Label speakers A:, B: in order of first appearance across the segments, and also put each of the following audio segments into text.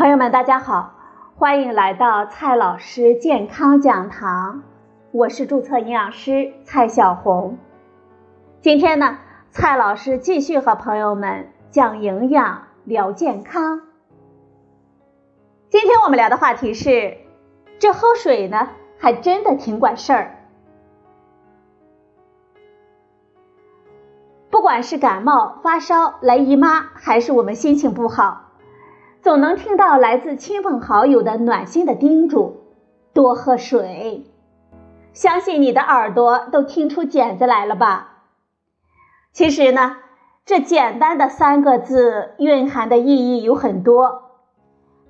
A: 朋友们，大家好，欢迎来到蔡老师健康讲堂，我是注册营养师蔡小红。今天呢，蔡老师继续和朋友们讲营养、聊健康。今天我们聊的话题是，这喝水呢，还真的挺管事儿。不管是感冒、发烧、来姨妈，还是我们心情不好。总能听到来自亲朋好友的暖心的叮嘱：多喝水。相信你的耳朵都听出茧子来了吧？其实呢，这简单的三个字蕴含的意义有很多，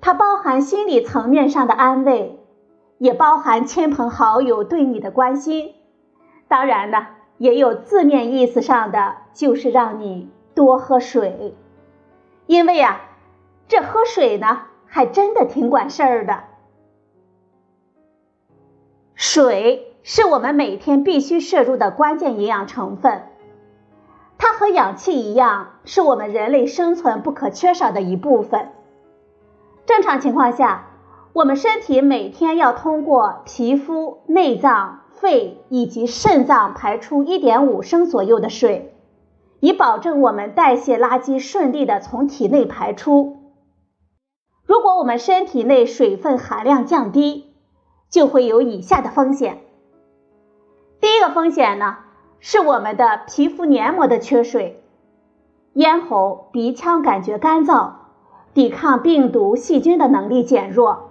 A: 它包含心理层面上的安慰，也包含亲朋好友对你的关心。当然呢，也有字面意思上的，就是让你多喝水，因为呀。这喝水呢，还真的挺管事儿的。水是我们每天必须摄入的关键营养成分，它和氧气一样，是我们人类生存不可缺少的一部分。正常情况下，我们身体每天要通过皮肤、内脏、肺以及肾脏排出1.5升左右的水，以保证我们代谢垃圾顺利的从体内排出。如果我们身体内水分含量降低，就会有以下的风险。第一个风险呢，是我们的皮肤黏膜的缺水，咽喉、鼻腔感觉干燥，抵抗病毒、细菌的能力减弱，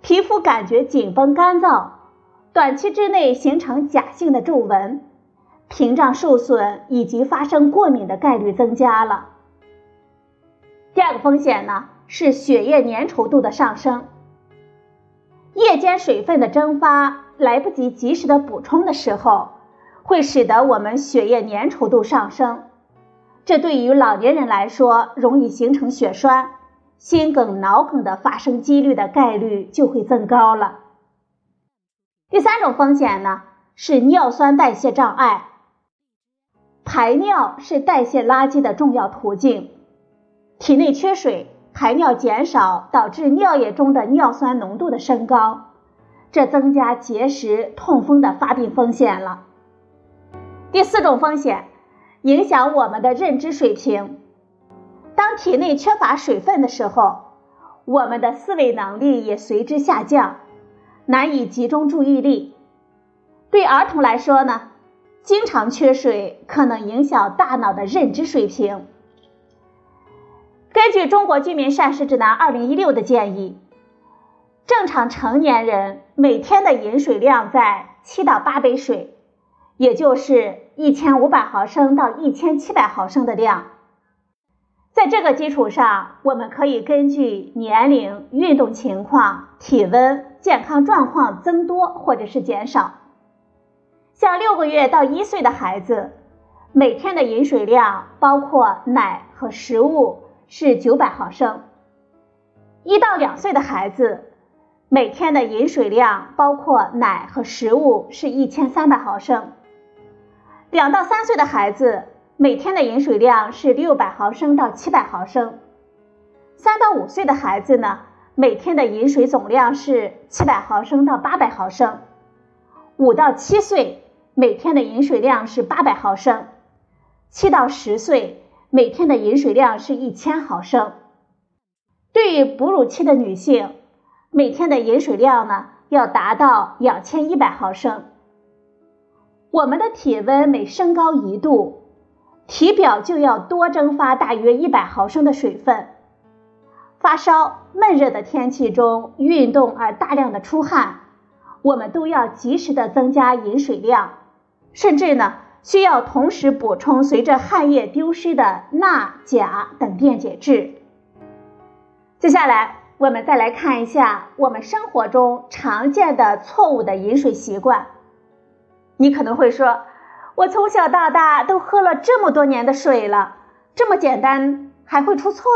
A: 皮肤感觉紧绷干燥，短期之内形成假性的皱纹，屏障受损以及发生过敏的概率增加了。第二个风险呢？是血液粘稠度的上升，夜间水分的蒸发来不及及时的补充的时候，会使得我们血液粘稠度上升，这对于老年人来说，容易形成血栓，心梗、脑梗的发生几率的概率就会增高了。第三种风险呢，是尿酸代谢障碍，排尿是代谢垃圾的重要途径，体内缺水。排尿减少导致尿液中的尿酸浓度的升高，这增加结石、痛风的发病风险了。第四种风险，影响我们的认知水平。当体内缺乏水分的时候，我们的思维能力也随之下降，难以集中注意力。对儿童来说呢，经常缺水可能影响大脑的认知水平。根据《中国居民膳食指南（二零一六）》的建议，正常成年人每天的饮水量在七到八杯水，也就是一千五百毫升到一千七百毫升的量。在这个基础上，我们可以根据年龄、运动情况、体温、健康状况增多或者是减少。像六个月到一岁的孩子，每天的饮水量包括奶和食物。是九百毫升。一到两岁的孩子每天的饮水量，包括奶和食物，是一千三百毫升。两到三岁的孩子每天的饮水量是六百毫升到七百毫升。三到五岁的孩子呢，每天的饮水总量是七百毫升到八百毫升。五到七岁每天的饮水量是八百毫升。七到十岁。每天的饮水量是一千毫升。对于哺乳期的女性，每天的饮水量呢要达到两千一百毫升。我们的体温每升高一度，体表就要多蒸发大约一百毫升的水分。发烧、闷热的天气中运动而大量的出汗，我们都要及时的增加饮水量，甚至呢。需要同时补充随着汗液丢失的钠、钾等电解质。接下来，我们再来看一下我们生活中常见的错误的饮水习惯。你可能会说，我从小到大都喝了这么多年的水了，这么简单还会出错？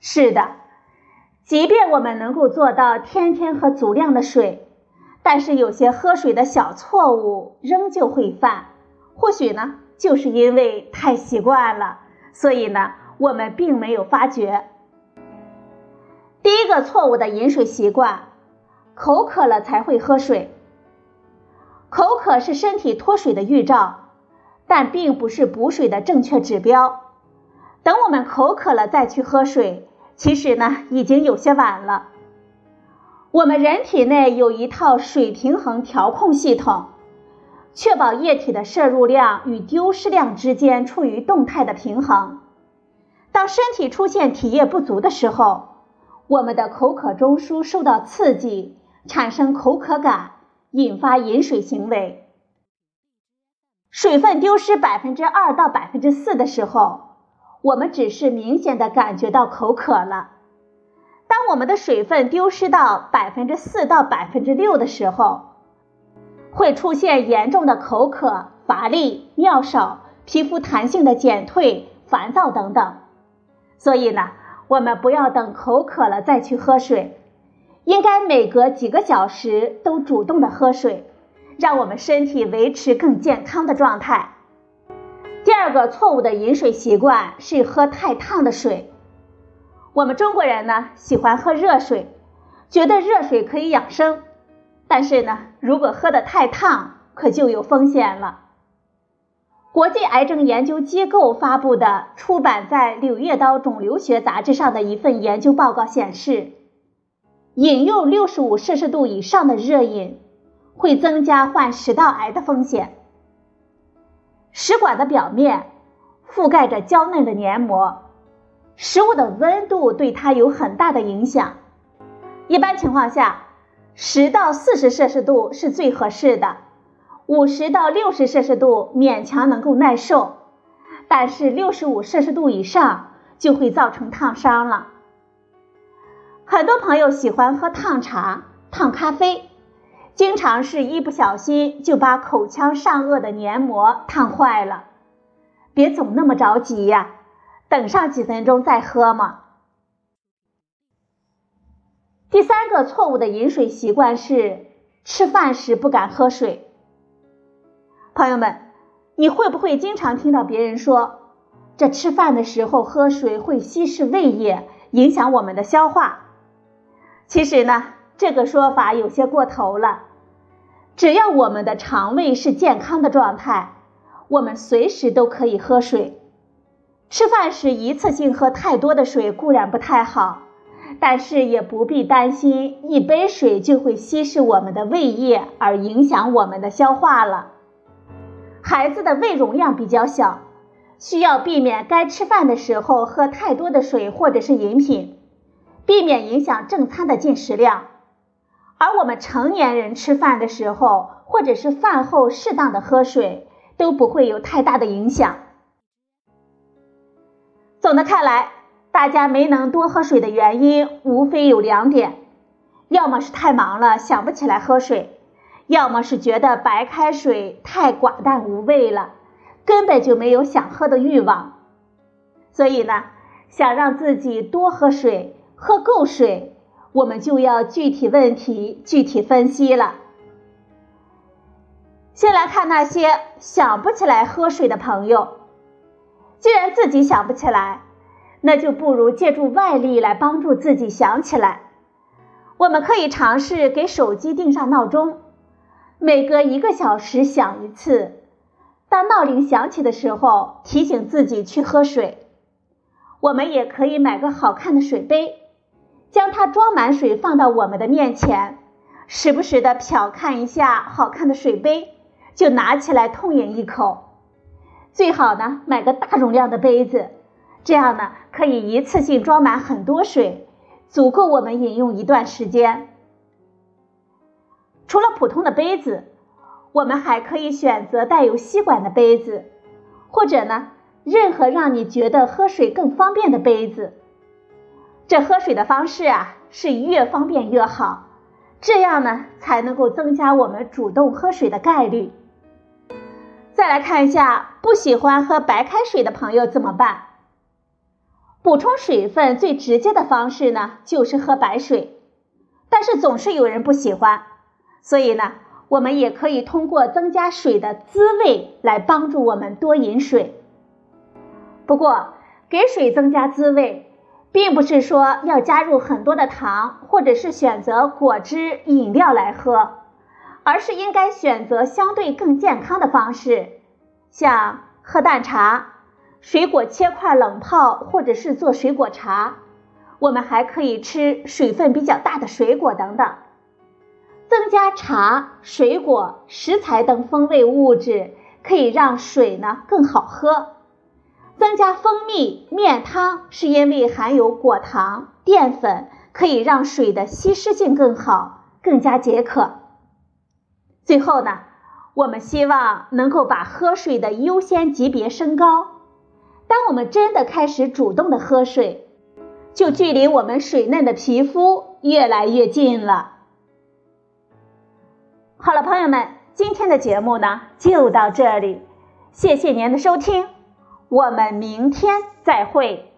A: 是的，即便我们能够做到天天喝足量的水。但是有些喝水的小错误仍旧会犯，或许呢，就是因为太习惯了，所以呢，我们并没有发觉。第一个错误的饮水习惯，口渴了才会喝水。口渴是身体脱水的预兆，但并不是补水的正确指标。等我们口渴了再去喝水，其实呢已经有些晚了。我们人体内有一套水平衡调控系统，确保液体的摄入量与丢失量之间处于动态的平衡。当身体出现体液不足的时候，我们的口渴中枢受到刺激，产生口渴感，引发饮水行为。水分丢失百分之二到百分之四的时候，我们只是明显的感觉到口渴了。当我们的水分丢失到百分之四到百分之六的时候，会出现严重的口渴、乏力、尿少、皮肤弹性的减退、烦躁等等。所以呢。我们不要等口渴了再去喝水，应该每隔几个小时都主动的喝水，让我们身体维持更健康的状态。第二个错误的饮水习惯是喝太烫的水。我们中国人呢喜欢喝热水，觉得热水可以养生，但是呢，如果喝的太烫，可就有风险了。国际癌症研究机构发布的、出版在《柳叶刀肿瘤学杂志》上的一份研究报告显示，饮用六十五摄氏度以上的热饮会增加患食道癌的风险。食管的表面覆盖着娇嫩的黏膜，食物的温度对它有很大的影响。一般情况下，十到四十摄氏度是最合适的。五十到六十摄氏度勉强能够耐受，但是六十五摄氏度以上就会造成烫伤了。很多朋友喜欢喝烫茶、烫咖啡，经常是一不小心就把口腔上颚的黏膜烫坏了。别总那么着急呀，等上几分钟再喝嘛。第三个错误的饮水习惯是吃饭时不敢喝水。朋友们，你会不会经常听到别人说，这吃饭的时候喝水会稀释胃液，影响我们的消化？其实呢，这个说法有些过头了。只要我们的肠胃是健康的状态，我们随时都可以喝水。吃饭时一次性喝太多的水固然不太好，但是也不必担心一杯水就会稀释我们的胃液而影响我们的消化了。孩子的胃容量比较小，需要避免该吃饭的时候喝太多的水或者是饮品，避免影响正餐的进食量。而我们成年人吃饭的时候，或者是饭后适当的喝水，都不会有太大的影响。总的看来，大家没能多喝水的原因无非有两点：要么是太忙了想不起来喝水。要么是觉得白开水太寡淡无味了，根本就没有想喝的欲望。所以呢，想让自己多喝水、喝够水，我们就要具体问题具体分析了。先来看那些想不起来喝水的朋友，既然自己想不起来，那就不如借助外力来帮助自己想起来。我们可以尝试给手机定上闹钟。每隔一个小时响一次，当闹铃响起的时候，提醒自己去喝水。我们也可以买个好看的水杯，将它装满水放到我们的面前，时不时的瞟看一下好看的水杯，就拿起来痛饮一口。最好呢，买个大容量的杯子，这样呢可以一次性装满很多水，足够我们饮用一段时间。除了普通的杯子，我们还可以选择带有吸管的杯子，或者呢，任何让你觉得喝水更方便的杯子。这喝水的方式啊，是越方便越好，这样呢，才能够增加我们主动喝水的概率。再来看一下，不喜欢喝白开水的朋友怎么办？补充水分最直接的方式呢，就是喝白水，但是总是有人不喜欢。所以呢，我们也可以通过增加水的滋味来帮助我们多饮水。不过，给水增加滋味，并不是说要加入很多的糖，或者是选择果汁饮料来喝，而是应该选择相对更健康的方式，像喝淡茶、水果切块冷泡，或者是做水果茶。我们还可以吃水分比较大的水果等等，增加茶、水果、食材等风味物质，可以让水呢更好喝。增加蜂蜜、面汤，是因为含有果糖、淀粉，可以让水的稀释性更好，更加解渴。最后呢，我们希望能够把喝水的优先级别升高。当我们真的开始主动的喝水，就距离我们水嫩的皮肤越来越近了。好了，朋友们，今天的节目呢就到这里，谢谢您的收听。我们明天再会。